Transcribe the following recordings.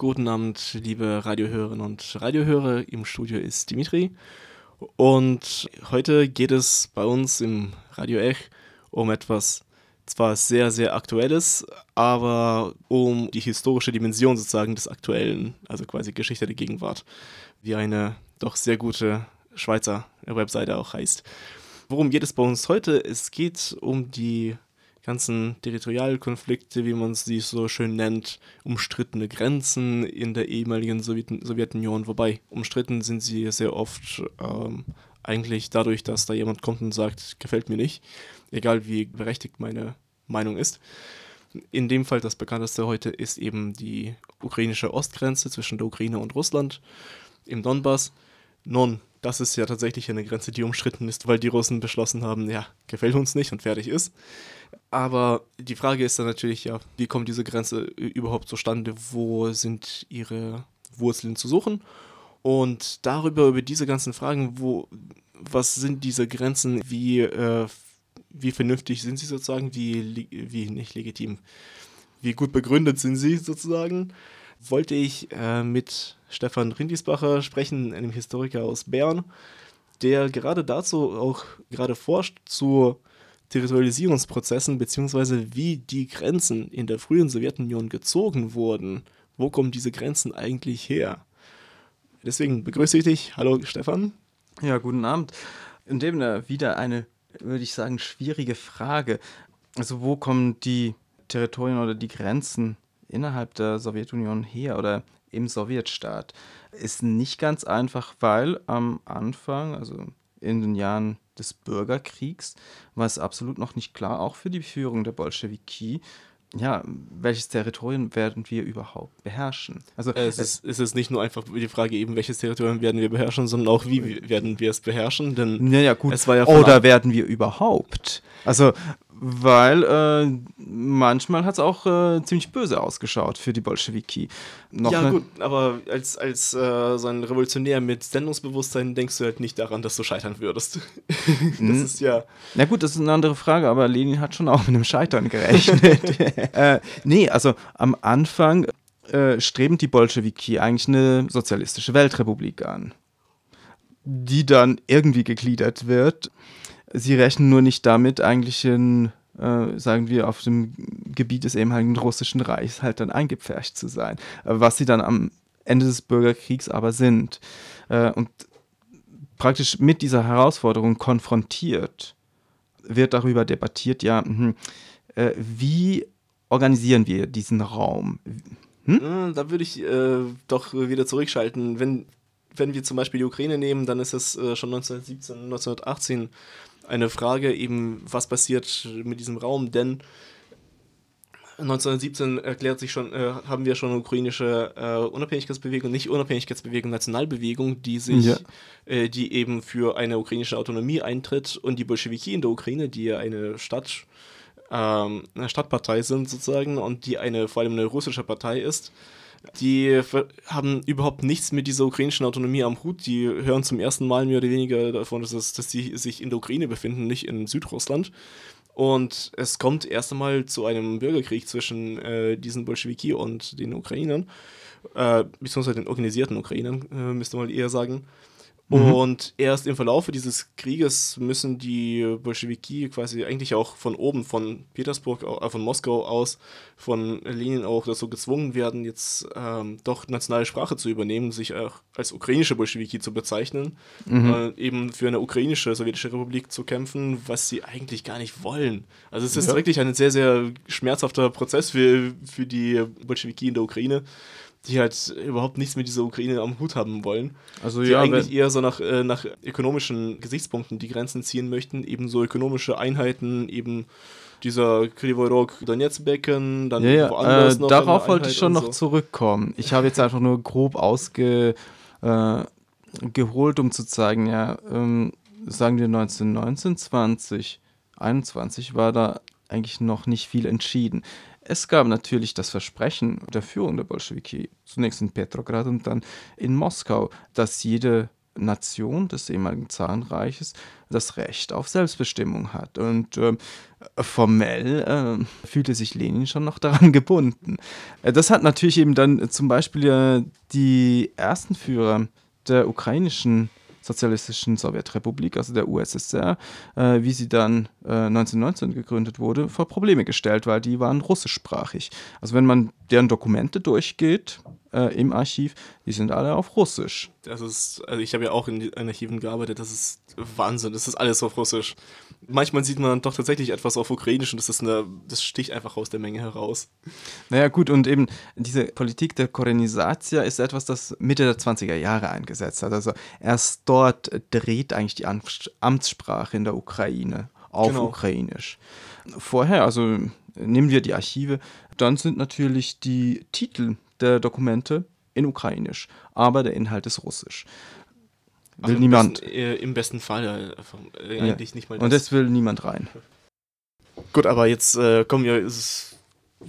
Guten Abend, liebe Radiohörerinnen und Radiohörer. Im Studio ist Dimitri. Und heute geht es bei uns im Radio Ech um etwas zwar sehr, sehr Aktuelles, aber um die historische Dimension sozusagen des Aktuellen, also quasi Geschichte der Gegenwart, wie eine doch sehr gute Schweizer Webseite auch heißt. Worum geht es bei uns heute? Es geht um die ganzen Territorialkonflikte, wie man sie so schön nennt, umstrittene Grenzen in der ehemaligen Sowjet Sowjetunion. Wobei umstritten sind sie sehr oft ähm, eigentlich dadurch, dass da jemand kommt und sagt, gefällt mir nicht, egal wie berechtigt meine Meinung ist. In dem Fall das bekannteste heute ist eben die ukrainische Ostgrenze zwischen der Ukraine und Russland im Donbass. Nun, das ist ja tatsächlich eine Grenze, die umstritten ist, weil die Russen beschlossen haben, ja, gefällt uns nicht und fertig ist. Aber die Frage ist dann natürlich, ja, wie kommt diese Grenze überhaupt zustande? Wo sind ihre Wurzeln zu suchen? Und darüber, über diese ganzen Fragen, wo, was sind diese Grenzen, wie, äh, wie vernünftig sind sie sozusagen, wie, wie nicht legitim, wie gut begründet sind sie sozusagen, wollte ich äh, mit Stefan Rindisbacher sprechen, einem Historiker aus Bern, der gerade dazu auch gerade forscht zu Territorialisierungsprozessen beziehungsweise wie die Grenzen in der frühen Sowjetunion gezogen wurden. Wo kommen diese Grenzen eigentlich her? Deswegen begrüße ich dich. Hallo Stefan. Ja, guten Abend. In dem wieder eine, würde ich sagen, schwierige Frage. Also wo kommen die Territorien oder die Grenzen innerhalb der Sowjetunion her oder im Sowjetstaat? Ist nicht ganz einfach, weil am Anfang, also in den Jahren des Bürgerkriegs war es absolut noch nicht klar, auch für die Führung der Bolschewiki, ja, welches Territorium werden wir überhaupt beherrschen? Also es ist, es ist nicht nur einfach die Frage eben, welches Territorium werden wir beherrschen, sondern auch wie werden wir es beherrschen, denn ja, ja, gut. es war ja oder werden wir überhaupt? Also weil äh, manchmal hat es auch äh, ziemlich böse ausgeschaut für die Bolschewiki. Noch ja, gut, aber als, als äh, so ein Revolutionär mit Sendungsbewusstsein denkst du halt nicht daran, dass du scheitern würdest. das mhm. ist ja. Na gut, das ist eine andere Frage, aber Lenin hat schon auch mit einem Scheitern gerechnet. äh, nee, also am Anfang äh, streben die Bolschewiki eigentlich eine sozialistische Weltrepublik an, die dann irgendwie gegliedert wird Sie rechnen nur nicht damit, eigentlich in, äh, sagen wir, auf dem Gebiet des ehemaligen russischen Reichs halt dann eingepfercht zu sein, äh, was sie dann am Ende des Bürgerkriegs aber sind. Äh, und praktisch mit dieser Herausforderung konfrontiert wird darüber debattiert, ja, mh, äh, wie organisieren wir diesen Raum? Hm? Da würde ich äh, doch wieder zurückschalten. Wenn, wenn wir zum Beispiel die Ukraine nehmen, dann ist es äh, schon 1917, 1918 eine Frage eben, was passiert mit diesem Raum, denn 1917 erklärt sich schon, äh, haben wir schon eine ukrainische äh, Unabhängigkeitsbewegung, nicht Unabhängigkeitsbewegung, Nationalbewegung, die sich, ja. äh, die eben für eine ukrainische Autonomie eintritt und die Bolschewiki in der Ukraine, die ja eine Stadt, ähm, eine Stadtpartei sind sozusagen und die eine vor allem eine russische Partei ist, die haben überhaupt nichts mit dieser ukrainischen Autonomie am Hut. Die hören zum ersten Mal mehr oder weniger davon, dass, es, dass sie sich in der Ukraine befinden, nicht in Südrussland. Und es kommt erst einmal zu einem Bürgerkrieg zwischen äh, diesen Bolschewiki und den Ukrainern, äh, beziehungsweise den organisierten Ukrainern, äh, müsste man eher sagen. Mhm. Und erst im Verlaufe dieses Krieges müssen die Bolschewiki quasi eigentlich auch von oben, von Petersburg, äh, von Moskau aus, von Lenin auch dazu gezwungen werden, jetzt ähm, doch nationale Sprache zu übernehmen, sich auch als ukrainische Bolschewiki zu bezeichnen, mhm. äh, eben für eine ukrainische sowjetische Republik zu kämpfen, was sie eigentlich gar nicht wollen. Also es ist ja. wirklich ein sehr, sehr schmerzhafter Prozess für, für die Bolschewiki in der Ukraine die halt überhaupt nichts mit dieser Ukraine am Hut haben wollen. Also die ja, eigentlich eher so nach, äh, nach ökonomischen Gesichtspunkten die Grenzen ziehen möchten, eben so ökonomische Einheiten, eben dieser Krivorog Donetsk-Becken, dann Ja, ja, woanders äh, noch darauf wollte ich schon und noch so. zurückkommen. Ich habe jetzt einfach nur grob ausge äh, um zu zeigen, ja, ähm, sagen wir 1919, 20, 21 war da eigentlich noch nicht viel entschieden. Es gab natürlich das Versprechen der Führung der Bolschewiki, zunächst in Petrograd und dann in Moskau, dass jede Nation des ehemaligen Zarenreiches das Recht auf Selbstbestimmung hat. Und ähm, formell äh, fühlte sich Lenin schon noch daran gebunden. Äh, das hat natürlich eben dann äh, zum Beispiel äh, die ersten Führer der ukrainischen sozialistischen Sowjetrepublik, also der USSR, äh, wie sie dann äh, 1919 gegründet wurde, vor Probleme gestellt, weil die waren russischsprachig. Also wenn man deren Dokumente durchgeht äh, im Archiv, die sind alle auf Russisch. Das ist, also ich habe ja auch in Archiven gearbeitet, das ist Wahnsinn, das ist alles auf Russisch. Manchmal sieht man doch tatsächlich etwas auf Ukrainisch und das ist eine, das sticht einfach aus der Menge heraus. Naja gut, und eben diese Politik der Korenisatia ist etwas, das Mitte der 20er Jahre eingesetzt hat. Also erst dort dreht eigentlich die Amts- Amtssprache in der Ukraine auf Genau. Ukrainisch. Vorher, also nehmen wir die Archive, dann sind natürlich die Titel der Dokumente in Ukrainisch, aber der Inhalt ist Russisch. Will Also im niemand. Besten, äh, Im besten Fall äh, äh, Ja. eigentlich nicht mal das. Und das will niemand rein. Gut, aber jetzt äh, kommen wir s-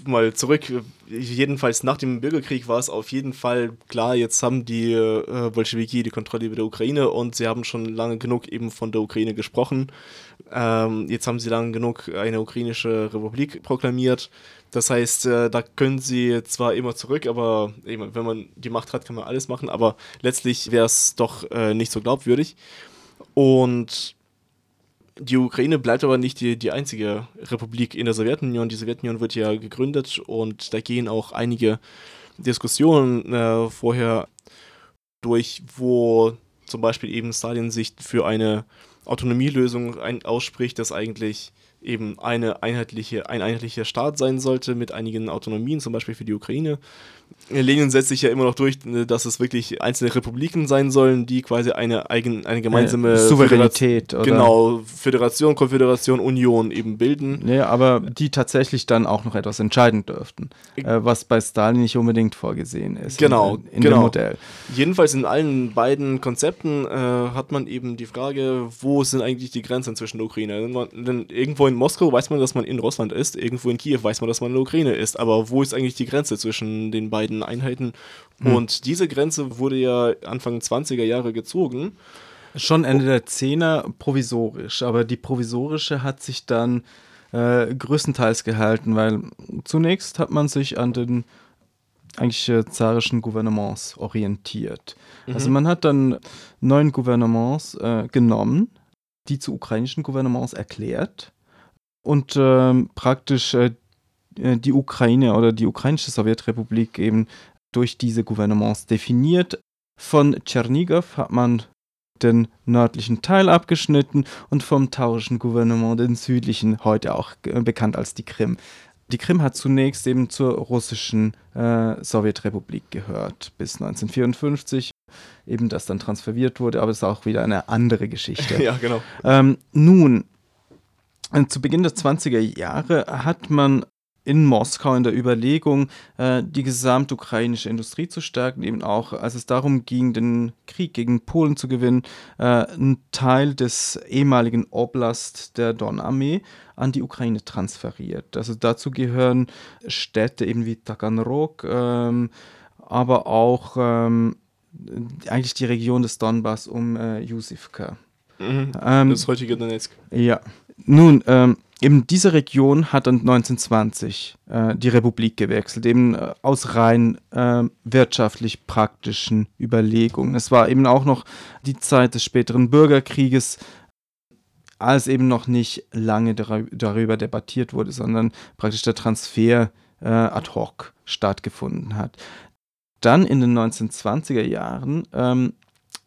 mal zurück. Jedenfalls nach dem Bürgerkrieg war es auf jeden Fall klar, jetzt haben die äh, Bolschewiki die Kontrolle über der Ukraine und sie haben schon lange genug eben von der Ukraine gesprochen. Ähm, jetzt haben sie lange genug eine ukrainische Republik proklamiert. Das heißt, äh, da können sie zwar immer zurück, aber eben, wenn man die Macht hat, kann man alles machen, aber letztlich wäre es doch äh, nicht so glaubwürdig. Und die Ukraine bleibt aber nicht die, die einzige Republik in der Sowjetunion. Die Sowjetunion wird ja gegründet und da gehen auch einige Diskussionen äh, vorher durch, wo zum Beispiel eben Stalin sich für eine Autonomielösung ein, ausspricht, dass eigentlich eben eine einheitliche, ein einheitlicher Staat sein sollte mit einigen Autonomien, zum Beispiel für die Ukraine. Lenin setzt sich ja immer noch durch, äh, dass es wirklich einzelne Republiken sein sollen, die quasi eine, eigen, eine gemeinsame Äh, Souveränität, Föderation- oder? Genau, Föderation, Konföderation, Union eben bilden. Ja, aber die tatsächlich dann auch noch etwas entscheiden dürften, äh, was bei Stalin nicht unbedingt vorgesehen ist. Genau, in, in genau. dem Modell. Jedenfalls in allen beiden Konzepten äh, hat man eben die Frage, wo sind eigentlich die Grenzen zwischen der Ukraine? Denn irgendwo in Moskau weiß man, dass man in Russland ist, irgendwo in Kiew weiß man, dass man in der Ukraine ist. Aber wo ist eigentlich die Grenze zwischen den beiden Einheiten? Und diese Grenze wurde ja Anfang 20er Jahre gezogen. Schon Ende der Zehner provisorisch, aber die provisorische hat sich dann äh, größtenteils gehalten, weil zunächst hat man sich an den eigentlich äh, zarischen Gouvernements orientiert. Also man hat dann neun Gouvernements äh, genommen, die zu ukrainischen Gouvernements erklärt und ähm, praktisch äh, äh, die Ukraine oder die ukrainische Sowjetrepublik eben durch diese Gouvernements definiert. Von Tschernigow hat man den nördlichen Teil abgeschnitten und vom taurischen Gouvernement den südlichen, heute auch äh, bekannt als die Krim. Die Krim hat zunächst eben zur russischen äh, Sowjetrepublik gehört bis 1954, eben das dann transferiert wurde, aber es ist auch wieder eine andere Geschichte. ja, genau. Ähm, nun, zu Beginn der 20er Jahre hat man in Moskau in der Überlegung, äh, die gesamtukrainische Industrie zu stärken, eben auch, als es darum ging, den Krieg gegen Polen zu gewinnen, äh, einen Teil des ehemaligen Oblast der Donarmee an die Ukraine transferiert. Also dazu gehören Städte eben wie Taganrog, ähm, aber auch ähm, eigentlich die Region des Donbass um äh, Jusivka. Mhm. Ähm, Das heutige Donetsk. ja, nun, ähm, eben diese Region hat dann 1920 äh, die Republik gewechselt, eben äh, aus rein äh, wirtschaftlich praktischen Überlegungen. Es war eben auch noch die Zeit des späteren Bürgerkrieges, als eben noch nicht lange darü- darüber debattiert wurde, sondern praktisch der Transfer äh, ad hoc stattgefunden hat. Dann in den 1920er Jahren ähm,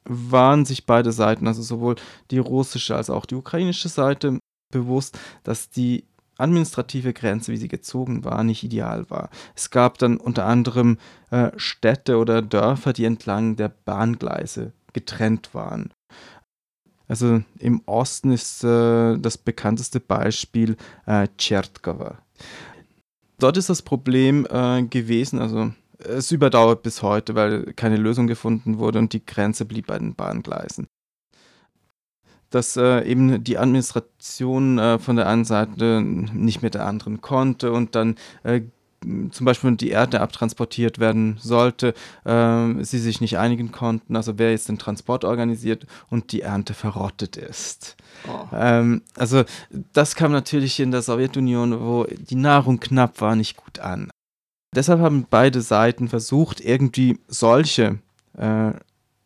waren sich beide Seiten, also sowohl die russische als auch die ukrainische Seite, bewusst, dass die administrative Grenze, wie sie gezogen war, nicht ideal war. Es gab dann unter anderem äh, Städte oder Dörfer, die entlang der Bahngleise getrennt waren. Also im Osten ist äh, das bekannteste Beispiel äh, Tschertkova. Dort ist das Problem äh, gewesen, also es überdauert bis heute, weil keine Lösung gefunden wurde und die Grenze blieb bei den Bahngleisen. Dass äh, eben die Administration äh, von der einen Seite nicht mit der anderen konnte und dann äh, zum Beispiel die Erde abtransportiert werden sollte, äh, sie sich nicht einigen konnten, also wer jetzt den Transport organisiert und die Ernte verrottet ist. Oh. Ähm, also das kam natürlich in der Sowjetunion, wo die Nahrung knapp war, nicht gut an. Deshalb haben beide Seiten versucht, irgendwie solche äh,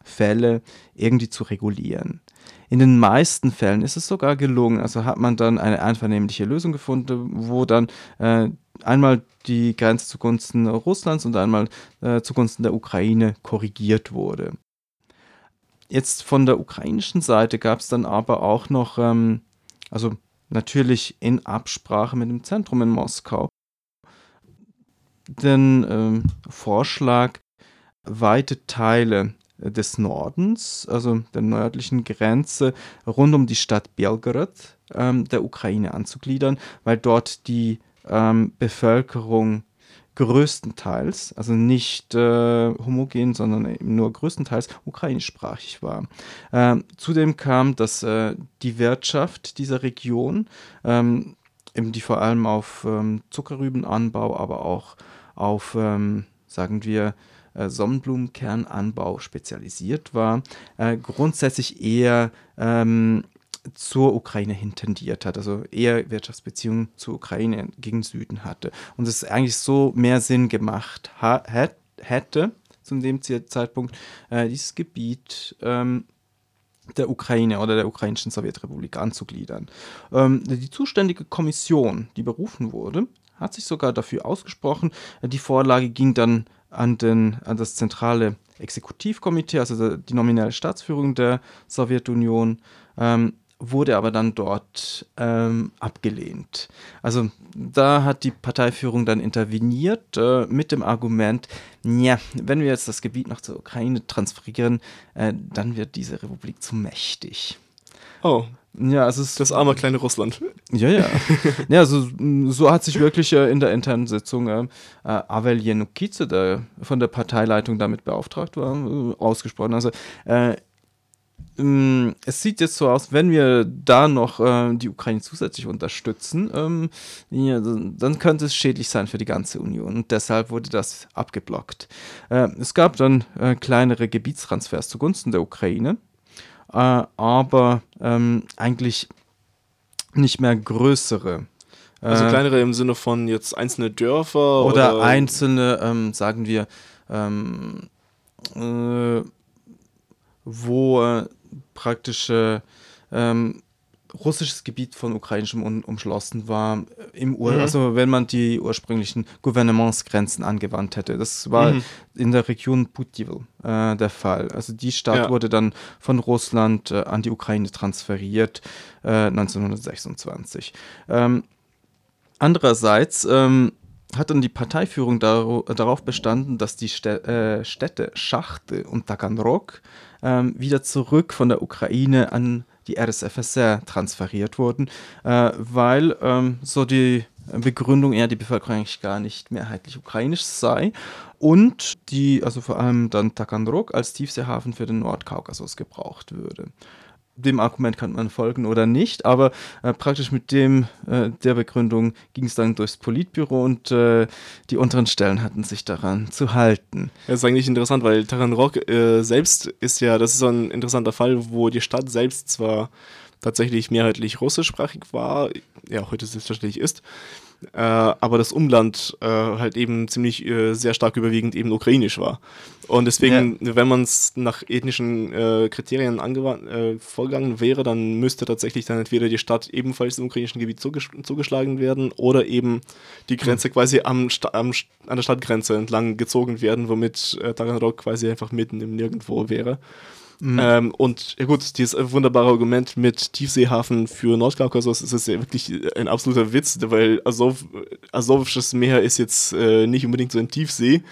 Fälle irgendwie zu regulieren. In den meisten Fällen ist es sogar gelungen. Also hat man dann eine einvernehmliche Lösung gefunden, wo dann äh, einmal die Grenze zugunsten Russlands und einmal äh, zugunsten der Ukraine korrigiert wurde. Jetzt von der ukrainischen Seite gab es dann aber auch noch, ähm, also natürlich in Absprache mit dem Zentrum in Moskau, den ähm, Vorschlag, weite Teile des Nordens, also der nördlichen Grenze rund um die Stadt Belgorod ähm, der Ukraine anzugliedern, weil dort die ähm, Bevölkerung größtenteils, also nicht äh, homogen, sondern eben nur größtenteils ukrainischsprachig war. Ähm, zudem kam, dass äh, die Wirtschaft dieser Region, ähm, eben die vor allem auf ähm, Zuckerrübenanbau, aber auch auf, ähm, sagen wir, äh, Sonnenblumenkernanbau spezialisiert war, äh, grundsätzlich eher ähm, zur Ukraine hin tendiert hat, also eher Wirtschaftsbeziehungen zur Ukraine gegen Süden hatte. Und es eigentlich so mehr Sinn gemacht hätte, zu dem Zeitpunkt, äh, dieses Gebiet ähm, der Ukraine oder der ukrainischen Sowjetrepublik anzugliedern. Ähm, die zuständige Kommission, die berufen wurde, hat sich sogar dafür ausgesprochen. Die Vorlage ging dann an, den, an das zentrale Exekutivkomitee, also die nominelle Staatsführung der Sowjetunion, ähm, wurde aber dann dort ähm, abgelehnt. Also da hat die Parteiführung dann interveniert äh, mit dem Argument, ja, wenn wir jetzt das Gebiet noch zur Ukraine transferieren, äh, dann wird diese Republik zu mächtig. Oh. Ja, es das arme kleine Russland. Ja, ja. ja, also so hat sich wirklich äh, in der internen Sitzung äh, äh Avel Yenukice, der von der Parteileitung damit beauftragt war, äh, ausgesprochen. Also äh, ähm, es sieht jetzt so aus, wenn wir da noch äh, die Ukraine zusätzlich unterstützen, ähm, ja, dann könnte es schädlich sein für die ganze Union. Und deshalb wurde das abgeblockt. Äh, es gab dann äh, kleinere Gebietstransfers zugunsten der Ukraine aber ähm, eigentlich nicht mehr größere. Also äh, kleinere im Sinne von jetzt einzelne Dörfer oder, oder einzelne, ähm, sagen wir, ähm, äh, wo äh, praktische ähm, russisches Gebiet von ukrainischem um, umschlossen war äh, im Ur mhm. also wenn man die ursprünglichen Gouvernementsgrenzen angewandt hätte. Das war mhm. in der Region Putivl äh, der Fall. Also die Stadt ja. wurde dann von Russland äh, an die Ukraine transferiert äh, 1926. Ähm, andererseits ähm, hat dann die Parteiführung dar darauf bestanden, dass die Stä äh, Städte Schachte und Taganrog ähm, wieder zurück von der Ukraine an die RSFSR transferiert wurden, äh, weil ähm, so die Begründung eher die Bevölkerung eigentlich gar nicht mehrheitlich ukrainisch sei und die, also vor allem dann Taganrog als Tiefseehafen für den Nordkaukasus gebraucht würde dem Argument kann man folgen oder nicht, aber äh, praktisch mit dem äh, der Begründung ging es dann durchs Politbüro und äh, die unteren Stellen hatten sich daran zu halten. Das ist eigentlich interessant, weil Taranrog äh, selbst ist ja, das ist so ein interessanter Fall, wo die Stadt selbst zwar tatsächlich mehrheitlich russischsprachig war, ja, heute selbstverständlich ist, äh, aber das Umland äh, halt eben ziemlich äh, sehr stark überwiegend eben ukrainisch war. Und deswegen, ja. wenn man es nach ethnischen äh, Kriterien angewandt, äh, vorgegangen wäre, dann müsste tatsächlich dann entweder die Stadt ebenfalls im ukrainischen Gebiet zuges zugeschlagen werden oder eben die Grenze mhm. quasi am, am, an der Stadtgrenze entlang gezogen werden, womit äh, Taganrog quasi einfach mitten im Nirgendwo wäre. Ähm, und ja gut, dieses wunderbare Argument mit Tiefseehafen für Nordkaukasus ist ja wirklich ein absoluter Witz, weil Azov, Asovisches Meer ist jetzt äh, nicht unbedingt so ein Tiefsee.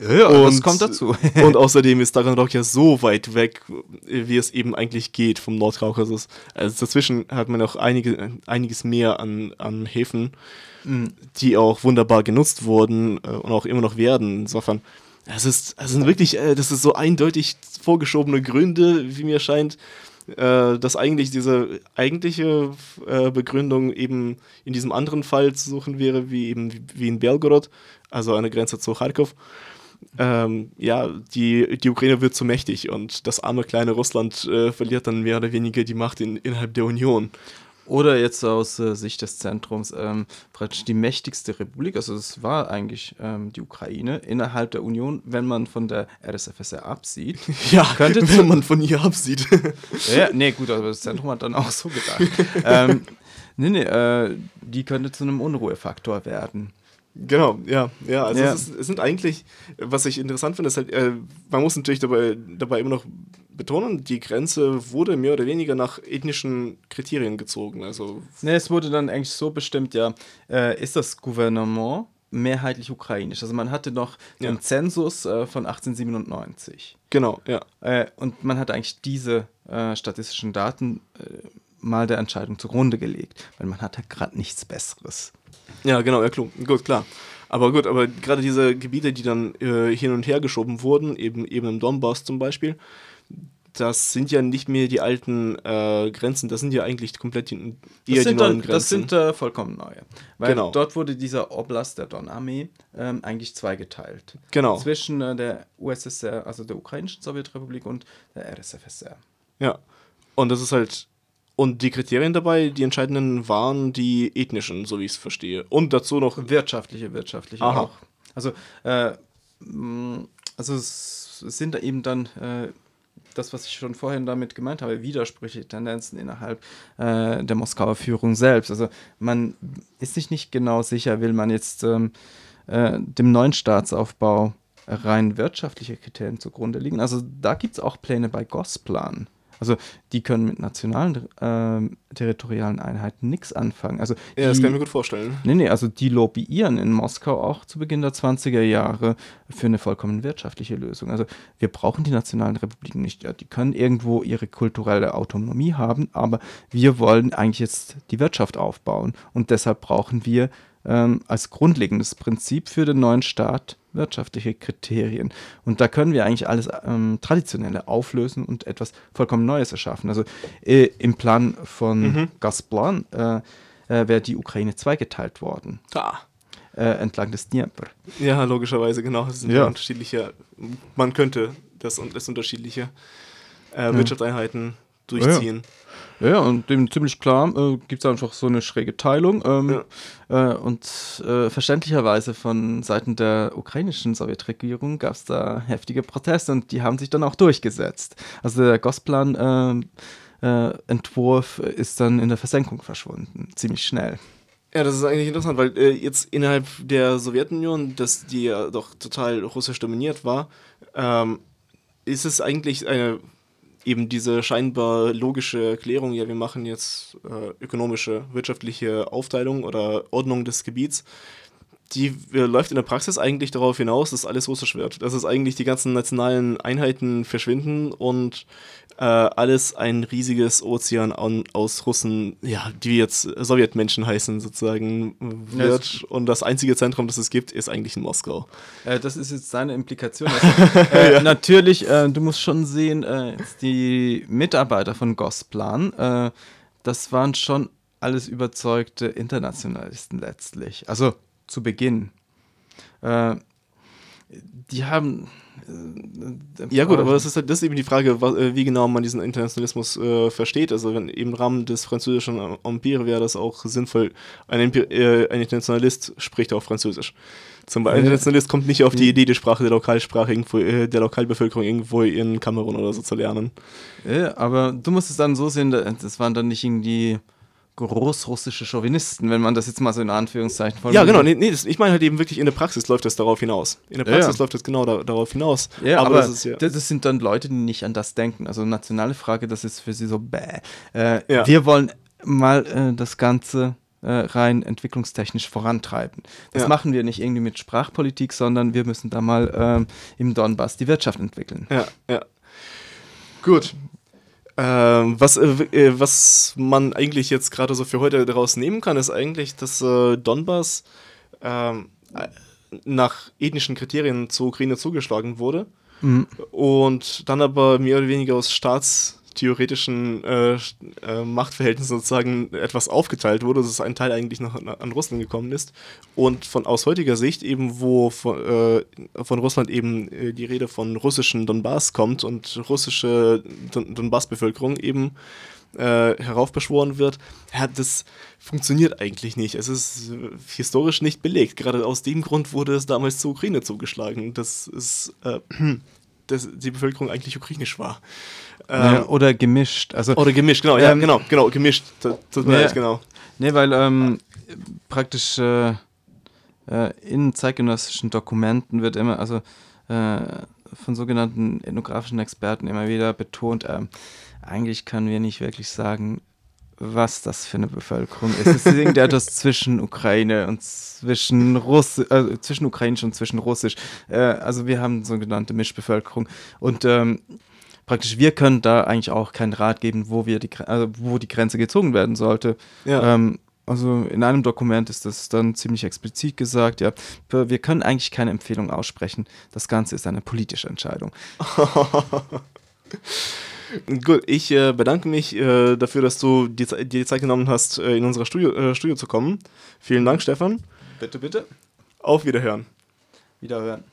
Ja, das kommt dazu. und außerdem ist Taganrog ja so weit weg, wie es eben eigentlich geht vom Nordkaukasus. Also dazwischen hat man auch einige, einiges mehr an, an Häfen, Mhm. die auch wunderbar genutzt wurden äh, und auch immer noch werden. Insofern, es ist, es sind wirklich, äh, das ist so eindeutig vorgeschobene Gründe, wie mir scheint, äh, dass eigentlich diese eigentliche äh, Begründung eben in diesem anderen Fall zu suchen wäre, wie eben wie in Belgorod, also an der Grenze zu Kharkov. Ähm, ja, die, die Ukraine wird zu mächtig und das arme kleine Russland äh, verliert dann mehr oder weniger die Macht in, innerhalb der Union. Oder jetzt aus äh, Sicht des Zentrums ähm, praktisch die mächtigste Republik, also das war eigentlich ähm, die Ukraine innerhalb der Union, wenn man von der RSFSR absieht. Ja, Könnte wenn man von ihr absieht. ja, nee, gut, aber das Zentrum hat dann auch so gedacht. ähm, nee, nee, äh, die könnte zu einem Unruhefaktor werden. Genau, ja, ja. Also Ja. Es, ist, es sind eigentlich, was ich interessant finde, ist halt, äh, man muss natürlich dabei, dabei immer noch betonen, die Grenze wurde mehr oder weniger nach ethnischen Kriterien gezogen. Also Nee, es wurde dann eigentlich so bestimmt, ja, äh, ist das Gouvernement mehrheitlich ukrainisch. Also man hatte noch Ja. den Zensus äh, von 1897. genau, ja. Äh, und man hat eigentlich diese äh, statistischen Daten äh, mal der Entscheidung zugrunde gelegt, weil man hatte gerade nichts Besseres. Ja, genau, ja, klar. gut, klar. Aber gut, aber gerade diese Gebiete, die dann äh, hin und her geschoben wurden, eben, eben im Donbass zum Beispiel, das sind ja nicht mehr die alten äh, Grenzen, das sind ja eigentlich komplett die, eher Das die sind, neuen dann, Grenzen. das sind äh, vollkommen neue. Weil Genau. dort wurde dieser Oblast der Donarmee ähm, eigentlich zweigeteilt. Genau. Zwischen äh, der USSR, also der ukrainischen Sowjetrepublik und der RSFSR. Ja. Und das ist halt. Und die Kriterien dabei, die entscheidenden waren die ethnischen, so wie ich es verstehe. Und dazu noch. Wirtschaftliche, wirtschaftliche Aha. auch. Also, äh, also es es sind da eben dann äh, das, was ich schon vorhin damit gemeint habe, widersprüchliche Tendenzen innerhalb äh, der Moskauer Führung selbst. Also man ist sich nicht genau sicher, will man jetzt ähm, äh, dem neuen Staatsaufbau rein wirtschaftliche Kriterien zugrunde liegen. Also da gibt es auch Pläne bei Gosplan. Also die können mit nationalen ähm, territorialen Einheiten nichts anfangen. Also Ja, das die- kann ich mir gut vorstellen. Nee, nee, also die lobbyieren in Moskau auch zu Beginn der 20er Jahre für eine vollkommen wirtschaftliche Lösung. Also wir brauchen die nationalen Republiken nicht. Ja, die können irgendwo ihre kulturelle Autonomie haben, aber wir wollen eigentlich jetzt die Wirtschaft aufbauen. Und deshalb brauchen wir ähm, als grundlegendes Prinzip für den neuen Staat wirtschaftliche Kriterien. Und da können wir eigentlich alles ähm, Traditionelle auflösen und etwas vollkommen Neues erschaffen. Also äh, im Plan von Gasplan äh, äh, wäre die Ukraine zweigeteilt worden, Ah. entlang des Dnieper. Ja, logischerweise, genau. Es sind Ja. unterschiedliche. Man könnte das, und das unterschiedliche äh, Wirtschaftseinheiten durchziehen. Ja, und dem ziemlich klar äh, gibt es einfach so eine schräge Teilung. Ähm, äh, und äh, verständlicherweise von Seiten der ukrainischen Sowjetregierung gab es da heftige Proteste und die haben sich dann auch durchgesetzt. Also der Gosplan äh, äh, Entwurf ist dann in der Versenkung verschwunden, ziemlich schnell. Ja, das ist eigentlich interessant, weil äh, jetzt innerhalb der Sowjetunion, das, die ja doch total russisch dominiert war, ähm, ist es eigentlich eine eben diese scheinbar logische Erklärung, ja, wir machen jetzt äh, ökonomische, wirtschaftliche Aufteilung oder Ordnung des Gebiets, die äh, läuft in der Praxis eigentlich darauf hinaus, dass alles russisch wird. Dass es eigentlich die ganzen nationalen Einheiten verschwinden und äh, alles ein riesiges Ozean an, aus Russen, ja, die jetzt Sowjetmenschen heißen, sozusagen, wird. und das einzige Zentrum, das es gibt, ist eigentlich in Moskau. Äh, das ist jetzt seine Implikation. Also, äh, Natürlich, äh, du musst schon sehen, äh, die Mitarbeiter von Gosplan, das waren schon alles überzeugte Internationalisten letztlich. Also zu Beginn. Äh, die haben. äh, Ja gut, aber das ist, halt, das ist eben die Frage, äh, wie genau man diesen Internationalismus äh, versteht. Also wenn im Rahmen des französischen Empire wäre das auch sinnvoll, ein, Empi- äh, ein Internationalist spricht auch Französisch. Zum Beispiel, ein. Internationalist kommt nicht auf die Idee, die Sprache der Lokalsprache irgendwo, äh, der Lokalbevölkerung irgendwo in Kamerun oder so zu lernen. Ja, aber du musst es dann so sehen, da- das waren dann nicht irgendwie großrussische Chauvinisten, wenn man das jetzt mal so in Anführungszeichen Ja, genau. Nee, nee, das, ich meine halt eben wirklich, in der Praxis läuft das darauf hinaus. In der Praxis Ja. läuft das genau da, darauf hinaus. Ja, aber, das ist ja. das, sind dann Leute, die nicht an das denken. Also nationale Frage, das ist für sie so bäh. Äh, Ja. Wir wollen mal äh, das Ganze äh, rein entwicklungstechnisch vorantreiben. Das Ja. machen wir nicht irgendwie mit Sprachpolitik, sondern wir müssen da mal ähm, im Donbass die Wirtschaft entwickeln. Ja, ja. Gut. Ähm, was, äh, äh, was man eigentlich jetzt gerade so für heute daraus nehmen kann, ist eigentlich, dass äh, Donbass ähm, äh, nach ethnischen Kriterien zur Ukraine zugeschlagen wurde und dann aber mehr oder weniger aus staatstheoretischen äh, st- äh, Machtverhältnissen sozusagen etwas aufgeteilt wurde, dass ein Teil eigentlich noch an, an Russland gekommen ist und von aus heutiger Sicht eben, wo von, äh, von Russland eben äh, die Rede von russischen Donbass kommt und russische Don Donbass-Bevölkerung eben äh, heraufbeschworen wird, ja, das funktioniert eigentlich nicht. Es ist äh, historisch nicht belegt. Gerade aus dem Grund wurde es damals zur Ukraine zugeschlagen, dass es, äh, dass die Bevölkerung eigentlich ukrainisch war. Ähm, Ja, oder gemischt. Also, oder gemischt, genau, ja, Ähm, genau, genau, gemischt. Das, das mir Ja. leid, genau. Nee, weil ähm, praktisch äh, äh, in zeitgenössischen Dokumenten wird immer, also äh, von sogenannten ethnografischen Experten immer wieder betont, ähm, eigentlich können wir nicht wirklich sagen, was das für eine Bevölkerung ist. Es ist irgendetwas zwischen Ukraine und zwischen Russisch, äh, zwischen Ukrainisch und zwischen Russisch. Äh, also wir haben sogenannte Mischbevölkerung und ähm, praktisch wir können da eigentlich auch keinen Rat geben, wo wir die, also wo die Grenze gezogen werden sollte. Ja. Ähm, also in einem Dokument ist das dann ziemlich explizit gesagt, ja, wir können eigentlich keine Empfehlung aussprechen. Das Ganze ist eine politische Entscheidung. Gut, ich äh, bedanke mich äh, dafür, dass du dir die Zeit genommen hast, äh, in unser Studio, äh, Studio zu kommen. Vielen Dank, Stefan. Bitte, bitte. Auf Wiederhören. Wiederhören.